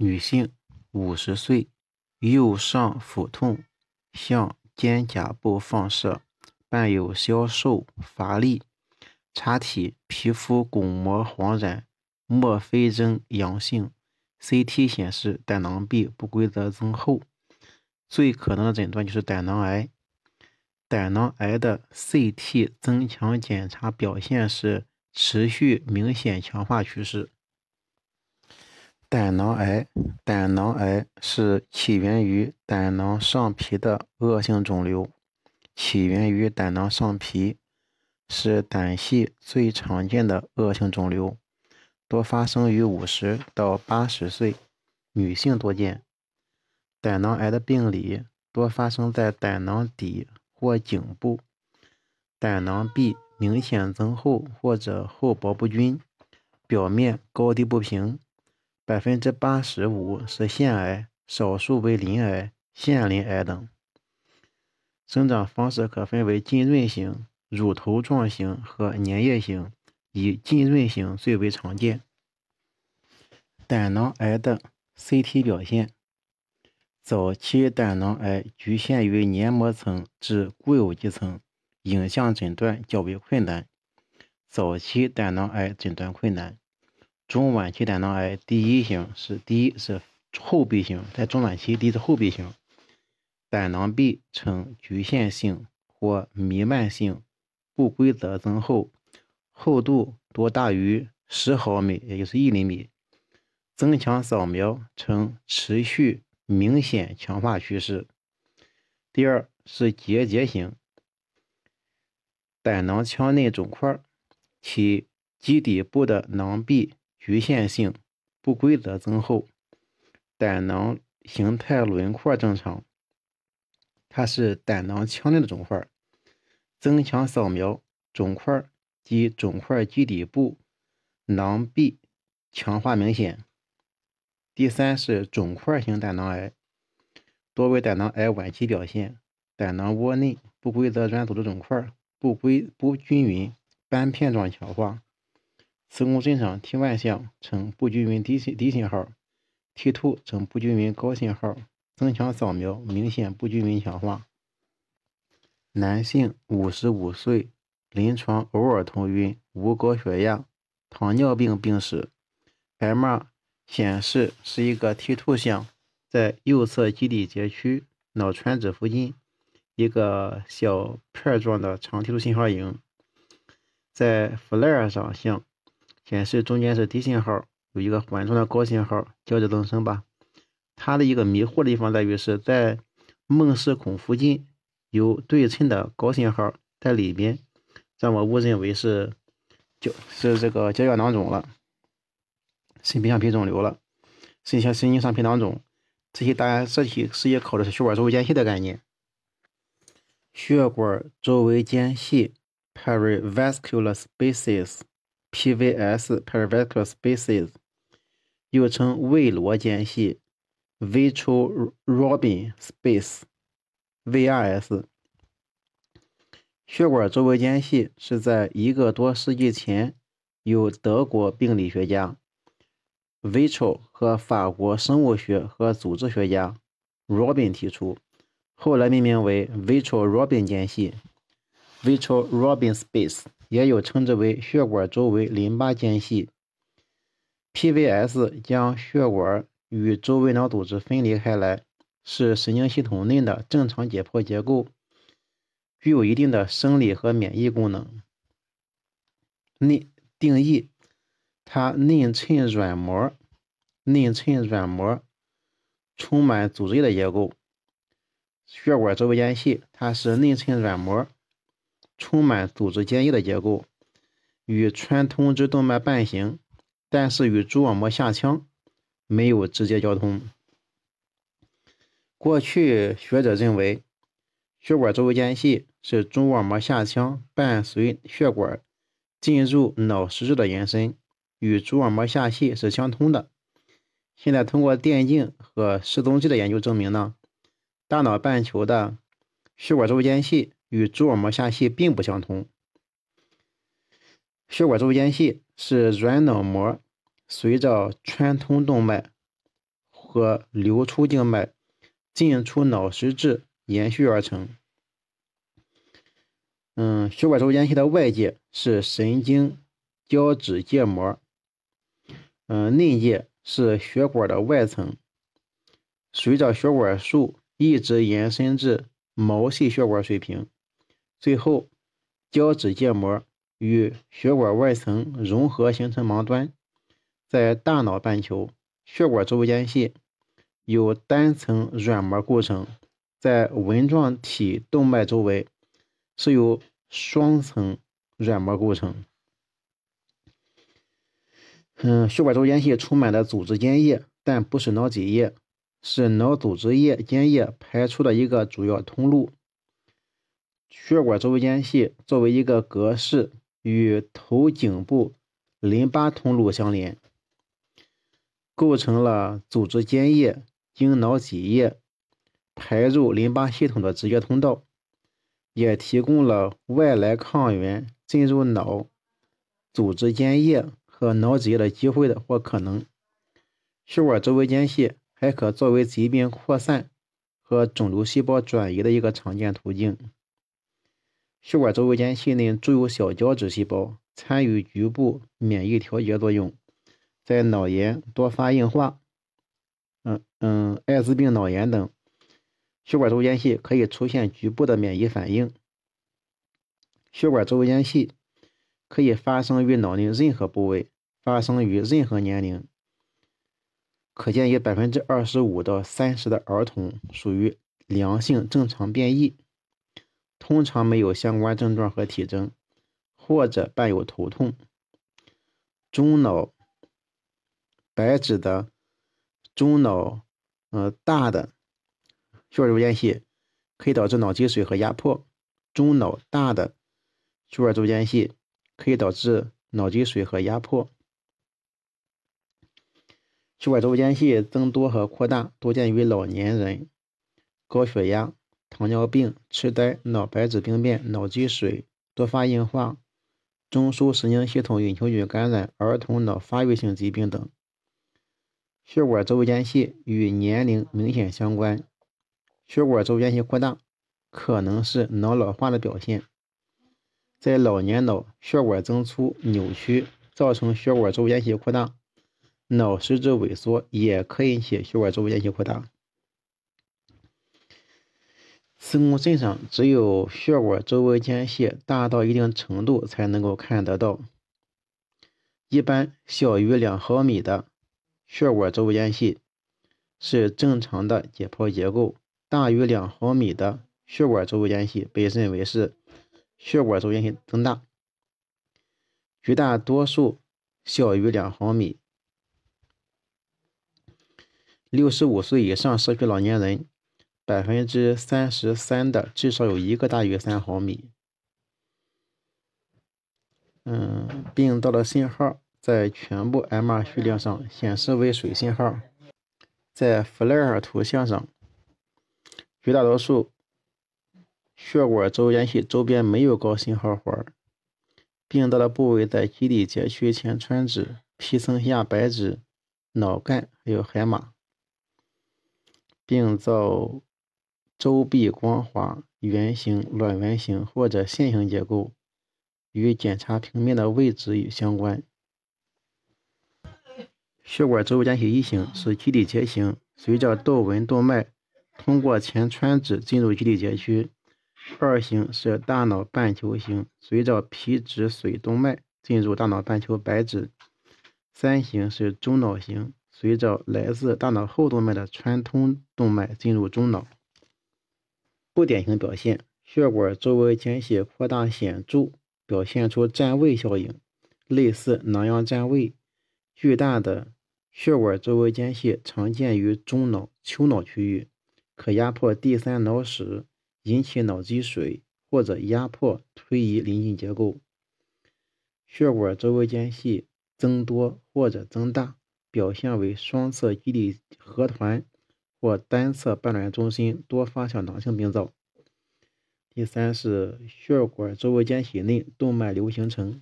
女性，五十岁，右上腹痛，向肩胛部放射，伴有消瘦、乏力。查体皮肤巩膜黄染，莫非征阳性。CT 显示胆囊壁不规则增厚，最可能的诊断就是胆囊癌。胆囊癌的 CT 增强检查表现是持续明显强化趋势。胆囊癌，胆囊癌是起源于胆囊上皮的恶性肿瘤，起源于胆囊上皮，是胆系最常见的恶性肿瘤。多发生于五十到八十岁女性多见。胆囊癌的病理多发生在胆囊底或颈部，胆囊壁明显增厚或者厚薄不均，表面高低不平。百分之八十五是腺癌，少数为鳞癌、腺鳞癌等。生长方式可分为浸润型、乳头状型和粘液型。以浸润型最为常见。胆囊癌的 CT 表现：早期胆囊癌局限于黏膜层至固有肌层，影像诊断较为困难。早期胆囊癌诊断困难。中晚期胆囊癌第一型是第一是后壁型，在中晚期第一是后壁型，胆囊壁呈局限性或弥漫性不规则增厚。厚度多大于十毫米，也就是一厘米。增强扫描呈持续明显强化趋势。第二是结节型胆囊腔内肿块，其基底部的囊壁局限性不规则增厚，胆囊形态轮廓正常。它是胆囊腔内的肿块，增强扫描肿块。及肿块基底部囊壁强化明显。第三是肿块型胆囊癌，多为胆囊癌晚期表现，胆囊窝内不规则软组织肿块，不规不均匀斑片状强化。磁共振上 T1 项呈不均匀低低信号，T two 呈不均匀高信号，增强扫描明显不均匀强化。男性，五十五岁。临床偶尔头晕，无高血压，糖尿病病史。MR 显示是一个 T two 项，在右侧基底节区脑穿指附近，一个小片状的长 T2 信号影。在 FLAIR 上像显示中间是低信号，有一个缓冲的高信号交织增生吧。它的一个迷惑的地方在于是在梦视孔附近有对称的高信号在里边。让我误认为是就是这个胶原囊肿了，肾皮上皮肿瘤了，肾像神经上皮囊肿，这些大家这题实际考的是血管周围间隙的概念。血管周围间隙 （perivascular spaces，PVS），perivascular spaces，又称胃罗间隙 （vitro Robin space，VRS）。血管周围间隙是在一个多世纪前由德国病理学家 Vitro 和法国生物学和组织学家 Robin 提出，后来命名为 Vitro-Robin 间隙 （Vitro-Robin space），也有称之为血管周围淋巴间隙。PVS 将血管与周围脑组织分离开来，是神经系统内的正常解剖结构。具有一定的生理和免疫功能。内定义，它内衬软膜，内衬软膜充满组织的结构。血管周围间隙，它是内衬软膜充满组织间液的结构，与穿通支动脉伴行，但是与蛛网膜下腔没有直接交通。过去学者认为。血管周围间隙是蛛网膜下腔伴随血管进入脑实质的延伸，与蛛网膜下隙是相通的。现在通过电镜和示踪剂的研究证明呢，大脑半球的血管周围间隙与蛛网膜下隙并不相通。血管周间隙是软脑膜随着穿通动脉和流出静脉进出脑实质延续而成。嗯，血管周间隙的外界是神经胶质结膜，嗯，内界是血管的外层。随着血管束一直延伸至毛细血管水平，最后胶质结膜与血管外层融合形成盲端。在大脑半球，血管周围间隙有单层软膜构成，在纹状体动脉周围。是由双层软膜构成。嗯，血管周间隙充满了组织间液，但不是脑脊液，是脑组织液间液排出的一个主要通路。血管周围间隙作为一个格式，与头颈部淋巴通路相连，构成了组织间液经脑脊液排入淋巴系统的直接通道。也提供了外来抗原进入脑组织间液和脑脊液的机会的或可能。血管周围间隙还可作为疾病扩散和肿瘤细胞转移的一个常见途径。血管周围间隙内注有小胶质细胞，参与局部免疫调节作用，在脑炎、多发硬化、嗯嗯艾滋病脑炎等。血管周围间隙可以出现局部的免疫反应。血管周围间隙可以发生于脑内任何部位，发生于任何年龄。可见有百分之二十五到三十的儿童属于良性正常变异，通常没有相关症状和体征，或者伴有头痛。中脑白质的中脑，呃大的。血管周间隙可以导致脑积水和压迫，中脑大的血管周间隙可以导致脑积水和压迫。血管周间隙增多和扩大多见于老年人，高血压、糖尿病、痴呆、脑白质病变、脑积水、多发硬化、中枢神经系统隐球菌感染、儿童脑发育性疾病等。血管周围间隙与年龄明显相关。血管周围间隙扩大可能是脑老化的表现，在老年脑血管增粗扭曲，造成血管周围间隙扩大，脑实质萎缩也可引起血管周围间隙扩大。磁共振上只有血管周围间隙大到一定程度才能够看得到，一般小于两毫米的血管周围间隙是正常的解剖结构。大于两毫米的血管周围间隙被认为是血管周围间隙增大，绝大多数小于两毫米。六十五岁以上社区老年人，百分之三十三的至少有一个大于三毫米。嗯，病灶的信号在全部 MR 序列上显示为水信号，在弗莱尔图像上。绝大多数血管周间隙周边没有高信号环，病灶的部位在基底节区前川质、皮层下白质、脑干还有海马。病灶周壁光滑、圆形、卵圆形或者线形结构，与检查平面的位置相关。血管周间隙一型是基底节型，随着窦纹动脉。通过前穿指进入基底节区，二型是大脑半球形，随着皮质髓动脉进入大脑半球白质；三型是中脑型，随着来自大脑后动脉的穿通动脉进入中脑。不典型表现：血管周围间隙扩大显著，表现出占位效应，类似囊样占位。巨大的血管周围间隙常见于中脑丘脑区域。可压迫第三脑室，引起脑积水，或者压迫推移邻近结构。血管周围间隙增多或者增大，表现为双侧基底核团或单侧半卵中心多发小囊性病灶。第三是血管周围间隙内动脉瘤形成。